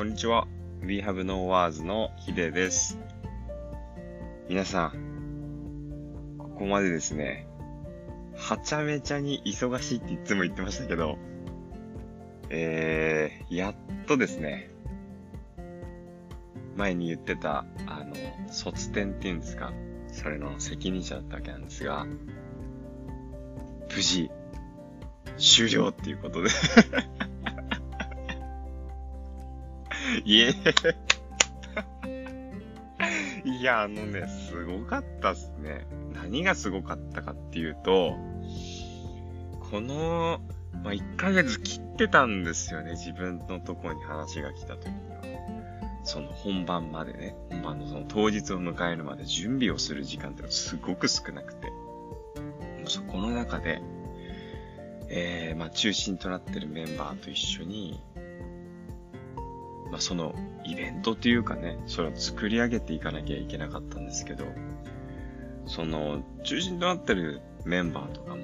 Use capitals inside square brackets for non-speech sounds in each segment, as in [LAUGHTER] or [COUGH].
こんにちは。We Have No Words のヒデです。皆さん、ここまでですね、はちゃめちゃに忙しいっていつも言ってましたけど、えー、やっとですね、前に言ってた、あの、卒展っていうんですか、それの責任者だったわけなんですが、無事、終了っていうことでいえ。いや、あのね、すごかったっすね。何がすごかったかっていうと、この、まあ、1ヶ月切ってたんですよね、自分のとこに話が来た時には。その本番までね、本番のその当日を迎えるまで準備をする時間ってすごく少なくて。そこの中で、えー、まあ中心となってるメンバーと一緒に、まあ、そのイベントっていうかね、それを作り上げていかなきゃいけなかったんですけど、その中心となってるメンバーとかも、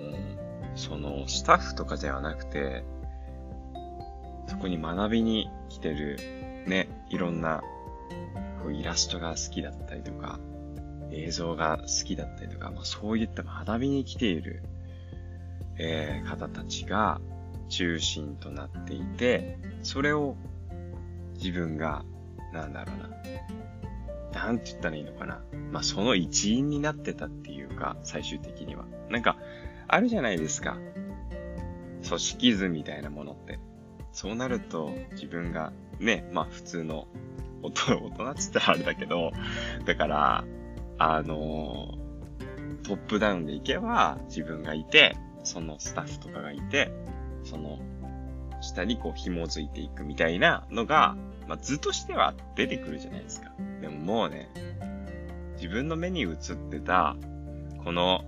そのスタッフとかではなくて、そこに学びに来てるね、いろんなこうイラストが好きだったりとか、映像が好きだったりとか、まあ、そういった学びに来ている、えー、方たちが中心となっていて、それを自分が、なんだろうな。なんて言ったらいいのかな。まあ、その一員になってたっていうか、最終的には。なんか、あるじゃないですか。組織図みたいなものって。そうなると、自分が、ね、まあ普通の大人、大人っつったらあれだけど、だから、あの、トップダウンでいけば、自分がいて、そのスタッフとかがいて、その下にこう紐づいていくみたいなのが、まあ、図としては出てくるじゃないですか。でももうね、自分の目に映ってた、この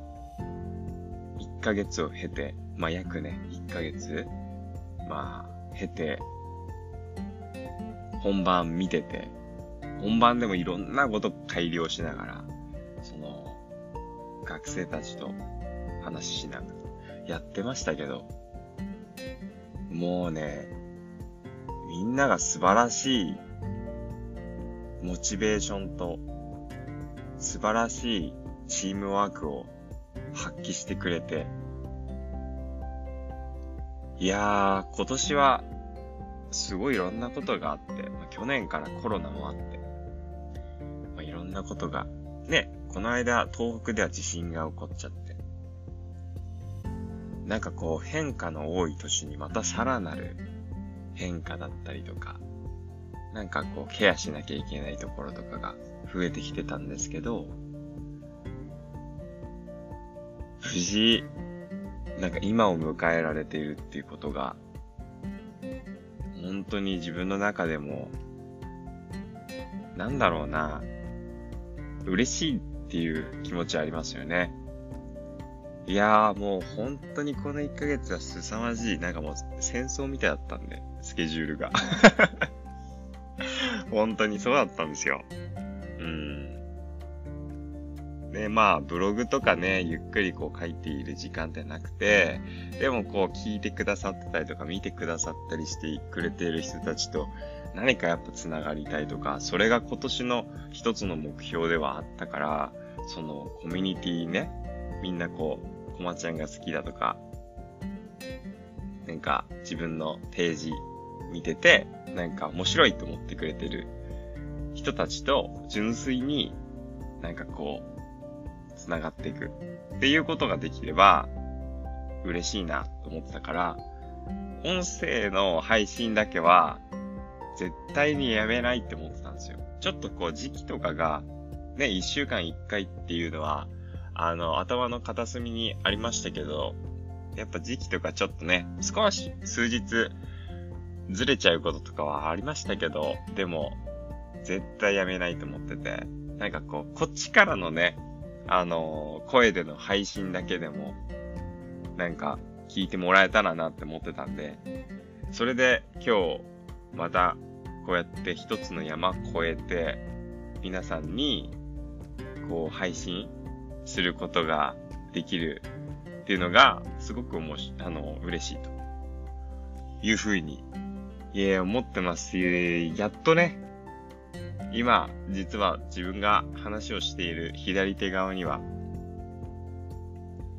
1ヶ月を経て、まあ、約ね、1ヶ月、まあ、経て、本番見てて、本番でもいろんなこと改良しながら、その、学生たちと話ししながらやってましたけど、もうね、みんなが素晴らしいモチベーションと素晴らしいチームワークを発揮してくれて、いやー、今年はすごいいろんなことがあって、まあ、去年からコロナもあって、まあ、いろんなことが、ね、この間東北では地震が起こっちゃって、なんかこう変化の多い年にまたさらなる変化だったりとか、なんかこうケアしなきゃいけないところとかが増えてきてたんですけど、無事、なんか今を迎えられているっていうことが、本当に自分の中でも、なんだろうな、嬉しいっていう気持ちありますよね。いやーもう本当にこの1ヶ月は凄まじい。なんかもう戦争みたいだったんで、スケジュールが。[LAUGHS] 本当にそうだったんですよ。うん。で、まあ、ブログとかね、ゆっくりこう書いている時間ってなくて、でもこう聞いてくださってたりとか見てくださったりしてくれている人たちと何かやっぱ繋がりたいとか、それが今年の一つの目標ではあったから、そのコミュニティね、みんなこう、こまちゃんが好きだとか、なんか自分のページ見てて、なんか面白いと思ってくれてる人たちと純粋になんかこう、繋がっていくっていうことができれば嬉しいなと思ってたから、音声の配信だけは絶対にやめないって思ってたんですよ。ちょっとこう時期とかがね、一週間一回っていうのはあの、頭の片隅にありましたけど、やっぱ時期とかちょっとね、少し数日ずれちゃうこととかはありましたけど、でも、絶対やめないと思ってて、なんかこう、こっちからのね、あの声での配信だけでも、なんか聞いてもらえたらなって思ってたんで、それで今日、また、こうやって一つの山越えて、皆さんに、こう、配信することができるっていうのが、すごくおもし、あの、嬉しいというふうにいや、思ってますし、やっとね、今、実は自分が話をしている左手側には、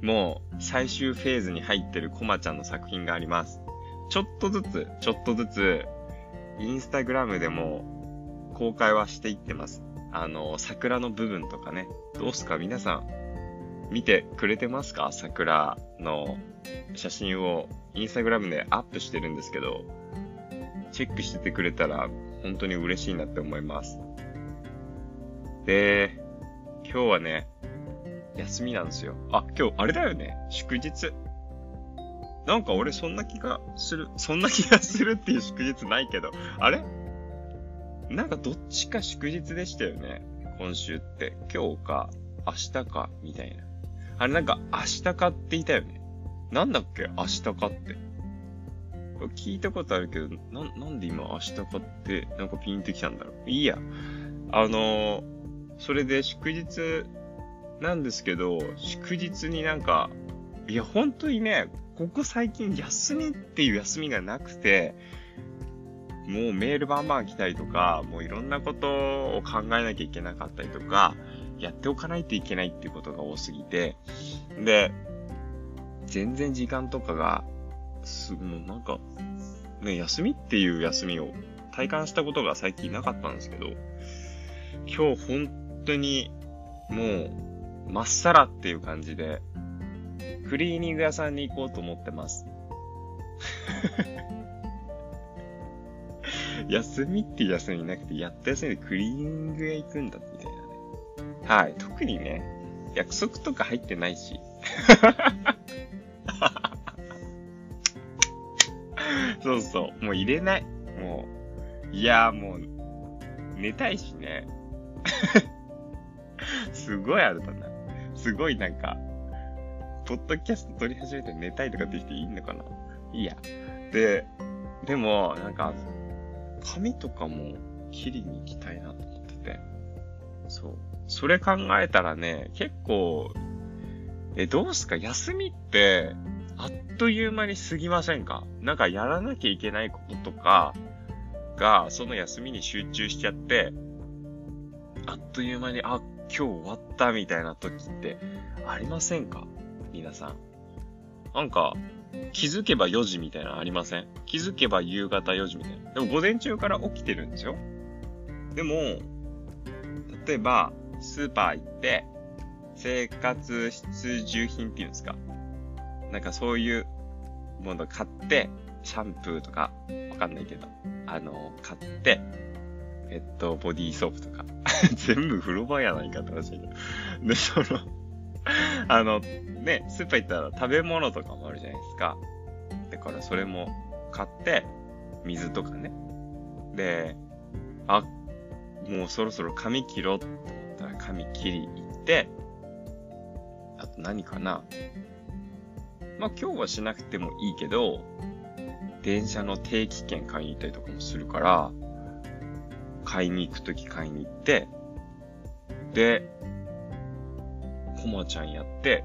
もう最終フェーズに入ってるコマちゃんの作品があります。ちょっとずつ、ちょっとずつ、インスタグラムでも公開はしていってます。あの、桜の部分とかね。どうすか？皆さん、見てくれてますか？桜の写真をインスタグラムでアップしてるんですけど、チェックしててくれたら本当に嬉しいなって思います。で、今日はね、休みなんですよ。あ、今日あれだよね。祝日。なんか俺そんな気がする。そんな気がするっていう祝日ないけど。あれ？なんかどっちか祝日でしたよね。今週って。今日か、明日か、みたいな。あれなんか明日かっていたよね。なんだっけ？明日かって。聞いたことあるけど、な、なんで今明日かってなんかピンってきたんだろう。いいや。あのー、それで祝日なんですけど、祝日になんか、いや、本当にね、ここ最近休みっていう休みがなくて、もうメールバンバン来たりとか、もういろんなことを考えなきゃいけなかったりとか、やっておかないといけないっていうことが多すぎて、で、全然時間とかが、す、もうなんか、ね、休みっていう休みを体感したことが最近なかったんですけど、今日本当にもう、まっさらっていう感じで、クリーニング屋さんに行こうと思ってます。[LAUGHS] 休みって休みなくて、やった休みでクリーニング屋行くんだみたいな。はい。特にね、約束とか入ってないし。[LAUGHS] そうそう。もう入れない。もう。いやもう、寝たいしね。[LAUGHS] すごいあるだな。すごいなんか、ポッドキャスト撮り始めて寝たいとかってきていいのかないいや。で、でも、なんか、髪とかも切りに行きたいなと。そう。それ考えたらね、結構、え、どうすか？休みって、あっという間に過ぎませんか？なんかやらなきゃいけないこととかが、その休みに集中しちゃって、あっという間に、あ、今日終わったみたいな時ってありませんか？皆さん。なんか、気づけば4時みたいなのありません？気づけば夕方4時みたいな。でも午前中から起きてるんですよ。でも、例えば、スーパー行って、生活必需品っていうんですか？なんかそういうもの買って、シャンプーとか、わかんないけど、あの、買って、えっと、ボディーソープとか。[LAUGHS] 全部風呂場やないかって話だけど。で、そのあの、ね、スーパー行ったら食べ物とかもあるじゃないですか。だからそれも買って、水とかね。で、あ、もうそろそろ髪切ろうと思ったら髪切り行って、あと何かな。まあ今日はしなくてもいいけど、電車の定期券買いに行ったりとかもするから、買いに行くとき買いに行って、で、コマちゃんやって、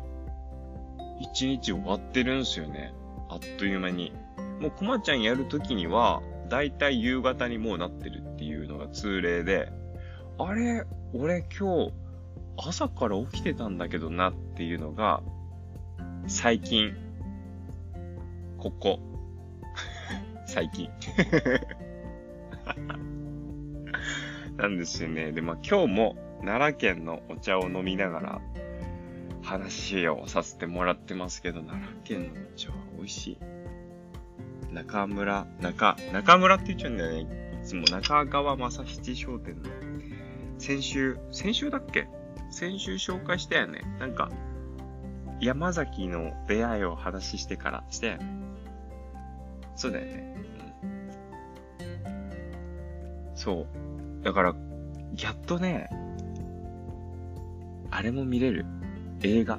一日終わってるんすよね。あっという間に。もうコマちゃんやるときには、だいたい夕方にもうなってるっていう通例で、あれ、俺今日朝から起きてたんだけどなっていうのが、最近、ここ。[LAUGHS] 最近。[LAUGHS] なんですよね。で、まあ今日も奈良県のお茶を飲みながら話をさせてもらってますけど、奈良県のお茶は美味しい。中村、中、中村って言っちゃうんだよね。いつも中川正七商店の。先週、先週だっけ？先週紹介したよね。なんか、山崎の出会いを話してからしたよね。そうだよね。うん、そう。だから、やっとね、あれも見れる。映画。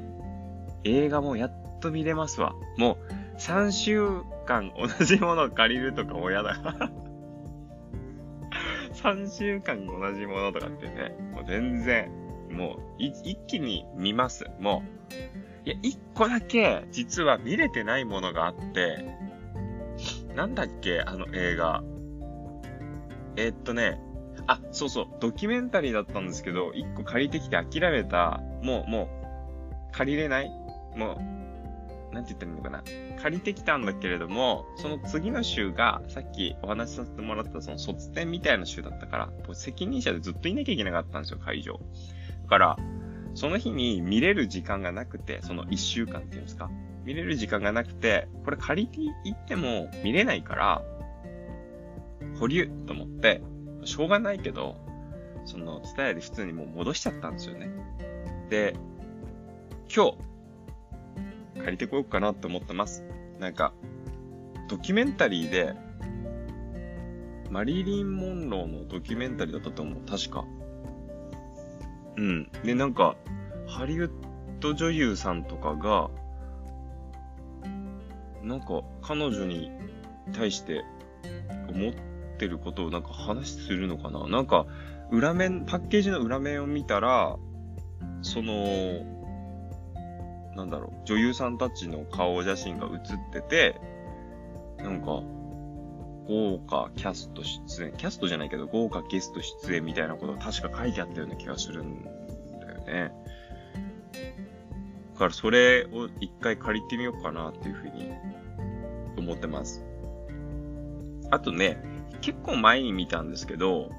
映画もやっと見れますわ。もう、3週間同じものを借りるとかも嫌だ。3週間同じものとかってね、もう全然、もう、一気に見ます。もう。いや、一個だけ、実は見れてないものがあって、なんだっけあの映画。えー、っとね、あ、そうそう、ドキュメンタリーだったんですけど、一個借りてきて諦めた、もう、もう、借りれないもう、なんて言ったらいいのかな。借りてきたんだけれども、その次の週が、さっきお話しさせてもらったその卒展みたいな週だったから、責任者でずっといなきゃいけなかったんですよ、会場。だから、その日に見れる時間がなくて、その一週間っていうんですか。見れる時間がなくて、これ借りて行っても見れないから、保留と思って、しょうがないけど、その、ツタヤで普通にもう戻しちゃったんですよね。で、今日、借りてこようかなって思ってます。なんか、ドキュメンタリーで、マリリン・モンローのドキュメンタリーだったと思う。確か。うん。で、なんか、ハリウッド女優さんとかが、なんか、彼女に対して思ってることをなんか話するのかななんか、裏面、パッケージの裏面を見たら、その、なんだろう、女優さんたちの顔写真が写ってて、なんか、豪華キャスト出演、キャストじゃないけど豪華ゲスト出演みたいなことが確か書いてあったような気がするんだよね。だからそれを一回借りてみようかなっていうふうに思ってます。あとね、結構前に見たんですけど、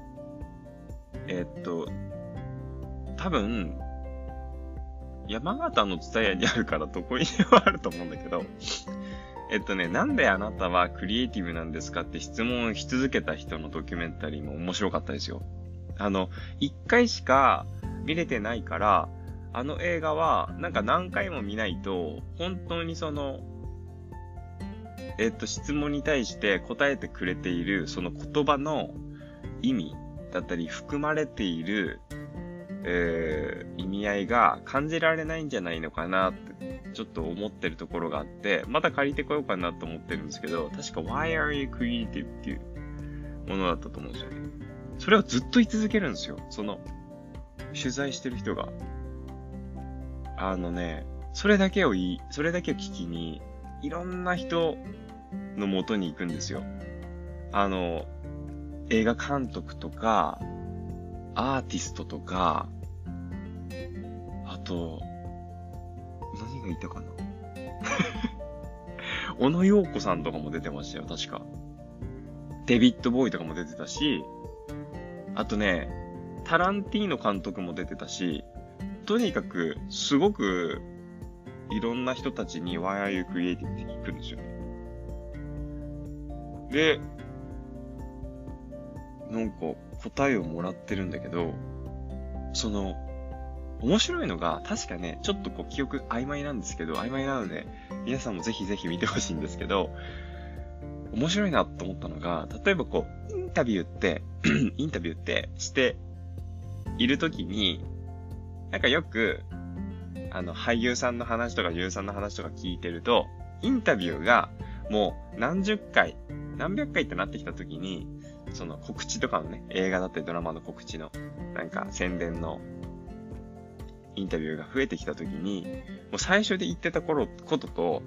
えー、っと、多分、山形のツタヤにあるからどこにでもあると思うんだけど、えっとね、なんであなたはクリエイティブなんですかって質問し続けた人のドキュメンタリーも面白かったですよ。あの、一回しか見れてないから、あの映画はなんか何回も見ないと、本当にその、えっと、質問に対して答えてくれているその言葉の意味だったり含まれている、意味合いが感じられないんじゃないのかなってちょっと思ってるところがあって、また借りてこようかなと思ってるんですけど、確か Why are you creative? っていうものだったと思うんですよね。それをずっと言い続けるんですよ。その、取材してる人が。あのね、それだけを言い、それだけを聞きに、いろんな人の元に行くんですよ。あの、映画監督とか、アーティストとか、あと、何が言ったかな？[LAUGHS] 小野洋子さんとかも出てましたよ、確か。デビッド・ボーイとかも出てたし、あとね、タランティーノ監督も出てたし、とにかく、すごく、いろんな人たちに Why are you creative? って聞くんですよね。で、なんか答えをもらってるんだけど、その、面白いのが、確かね、ちょっとこう記憶曖昧なんですけど、曖昧なので、皆さんもぜひぜひ見てほしいんですけど、面白いなと思ったのが、例えばこう、インタビューって、[CLEARS THROAT] インタビューってしているときに、なんかよく、あの、俳優さんの話とか女優さんの話とか聞いてると、インタビューがもう何十回、何百回ってなってきたときに、その告知とかのね、映画だったりドラマの告知の、なんか宣伝のインタビューが増えてきたときに、もう最初で言ってた頃、ことと、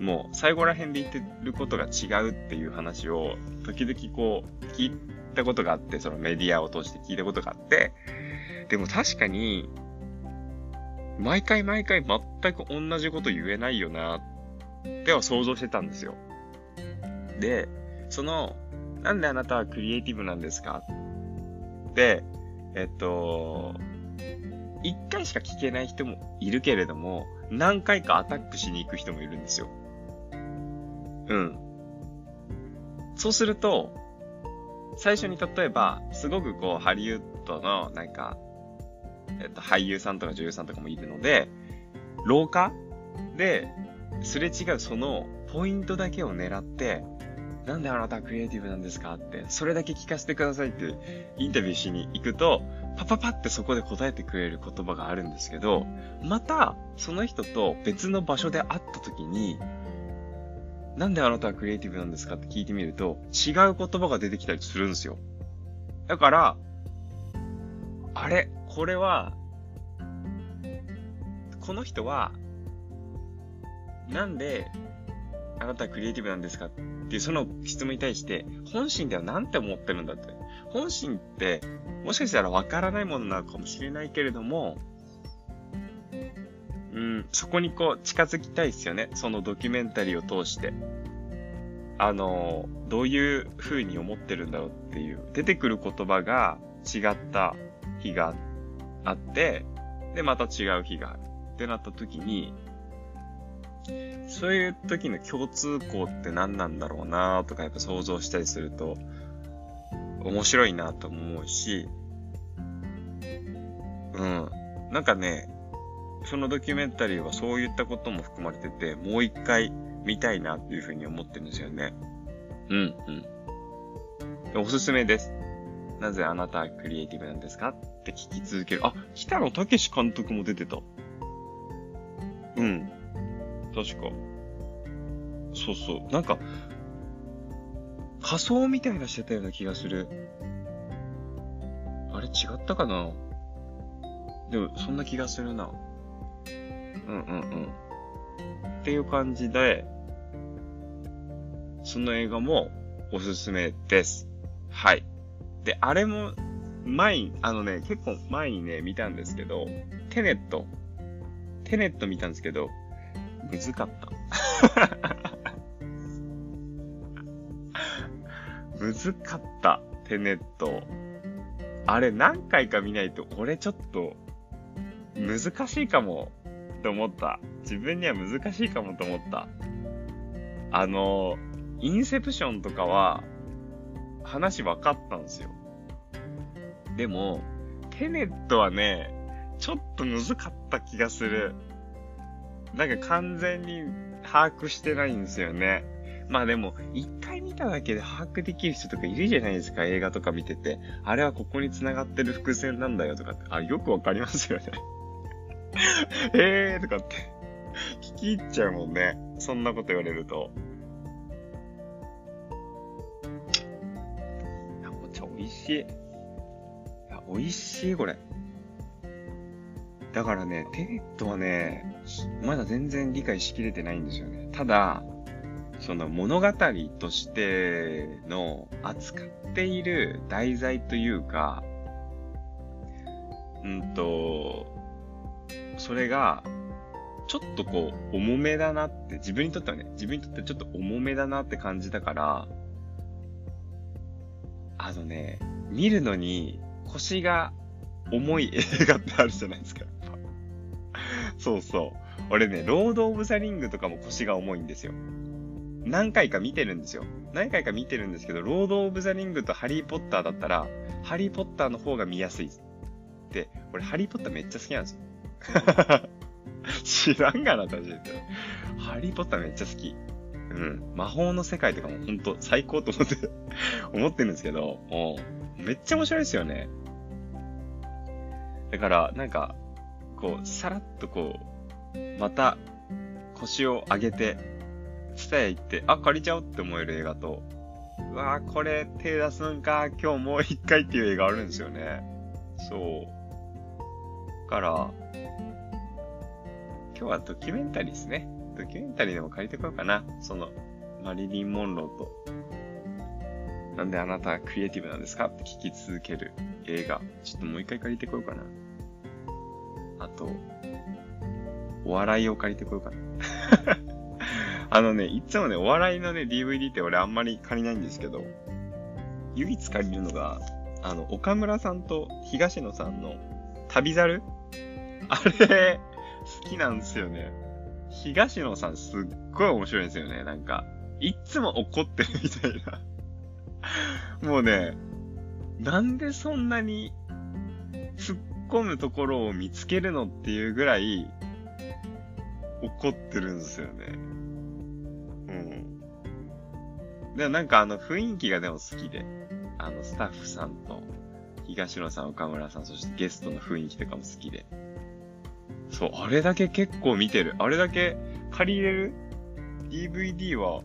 もう最後ら辺で言ってることが違うっていう話を、時々こう、聞いたことがあって、そのメディアを通して聞いたことがあって、でも確かに、毎回毎回全く同じこと言えないよな、っては想像してたんですよ。で、その、なんであなたはクリエイティブなんですか？で、えっと、一回しか聞けない人もいるけれども、何回かアタックしに行く人もいるんですよ。うん。そうすると、最初に例えば、すごくこう、ハリウッドの、なんか、えっと、俳優さんとか女優さんとかもいるので、廊下で、すれ違うそのポイントだけを狙って、なんであなたはクリエイティブなんですか？って、それだけ聞かせてくださいってインタビューしに行くと、パパパってそこで答えてくれる言葉があるんですけど、また、その人と別の場所で会った時に、なんであなたはクリエイティブなんですかって聞いてみると、違う言葉が出てきたりするんですよ。だから、あれ、これは、この人は、なんであなたはクリエイティブなんですか？っていうその質問に対して、本心では何て思ってるんだって。本心って、もしかしたらわからないものなのかもしれないけれども、うん、そこにこう近づきたいですよね。そのドキュメンタリーを通して。あの、どういう風に思ってるんだろうっていう。出てくる言葉が違った日があって、で、また違う日がある。ってなった時に、そういう時の共通項って何なんだろうなとかやっぱ想像したりすると、面白いなと思うし、うん。なんかね、そのドキュメンタリーはそういったことも含まれてて、もう一回見たいなっていうふうに思ってるんですよね。うん、うん。おすすめです。なぜあなたはクリエイティブなんですか？って聞き続ける。あ、北野武監督も出てた。うん。確か。そうそう。なんか、仮装みたいなしてたような気がする。あれ違ったかな？でも、そんな気がするな。うんうんうん。っていう感じで、その映画もおすすめです。はい。で、あれも、前、あのね、結構前にね、見たんですけど、テネット。テネット見たんですけど、むずかった。[LAUGHS] むずかった、テネット。あれ何回か見ないと、俺ちょっと、難しいかも、って思った。自分には難しいかもと思った。あの、インセプションとかは、話分かったんですよ。でも、テネットはね、ちょっと難かった気がする。なんか完全に把握してないんですよね。まあでも、一回見ただけで把握できる人とかいるじゃないですか、映画とか見てて。あれはここに繋がってる伏線なんだよとかって。あ、よくわかりますよね。[LAUGHS] えーとかって。聞き入っちゃうもんね。そんなこと言われると。いや、お茶美味しい。いや、美味しい、これ。だからね、テネットはね、まだ全然理解しきれてないんですよね。ただ、その物語としての扱っている題材というか、うんと、それが、ちょっとこう、重めだなって、自分にとってはね、自分にとってちょっと重めだなって感じたから、あのね、見るのに腰が重い映画ってあるじゃないですか。そうそう。俺ね、ロード・オブ・ザ・リングとかも腰が重いんですよ。何回か見てるんですよ。何回か見てるんですけど、ロード・オブ・ザ・リングとハリー・ポッターだったら、ハリー・ポッターの方が見やすい。で、俺、ハリー・ポッターめっちゃ好きなんですよ。知らんがな、私。ハリー・ポッターめっちゃ好き。うん。魔法の世界とかもほんと最高と思って思ってるんですけど、めっちゃ面白いですよね。だから、なんか、こう、さらっとこう、また腰を上げて、ツタヤ行って、あ、借りちゃおうって思える映画と、うわぁ、これ手出すんか、今日もう一回っていう映画あるんですよね。そう。から、今日はドキュメンタリーですね。ドキュメンタリーでも借りてこようかな。その、マリリン・モンローと、なんであなたはクリエイティブなんですか？って聞き続ける映画。ちょっともう一回借りてこようかな。あと、お笑いを借りてこようかな。[LAUGHS] あのね、いつもね、お笑いのね、DVD って俺あんまり借りないんですけど、唯一借りるのが、あの、岡村さんと東野さんの旅猿？あれ、好きなんですよね。東野さんすっごい面白いんですよね。なんか、いつも怒ってるみたいな。もうね、なんでそんなに突っ込むところを見つけるのっていうぐらい怒ってるんですよね。うん。で、なんかあの雰囲気がでも好きで、あのスタッフさんと東野さん、岡村さん、そしてゲストの雰囲気とかも好きで。そう、あれだけ結構見てる。あれだけ借りれる ?DVD は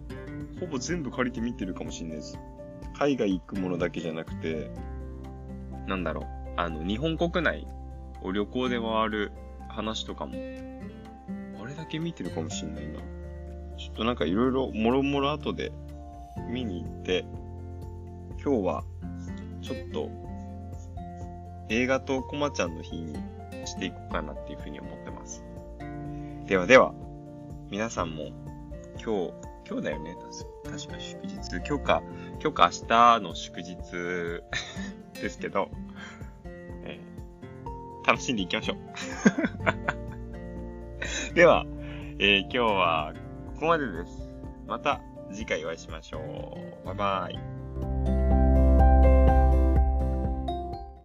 ほぼ全部借りて見てるかもしんないです。海外行くものだけじゃなくて、なんだろう。あの、日本国内を旅行で回る話とかも、あれだけ見てるかもしんないな。ちょっとなんかいろいろもろもろ後で見に行って、今日はちょっと映画とコマちゃんの日にしていこうかなっていうふうに思ってます。ではでは、皆さんも今日、今日だよね？確か祝日。今日か、今日か明日の祝日 [LAUGHS] ですけど、楽しんでいきましょう。[LAUGHS] では、えー、今日はここまでです。また次回お会いしましょう。バイバイ。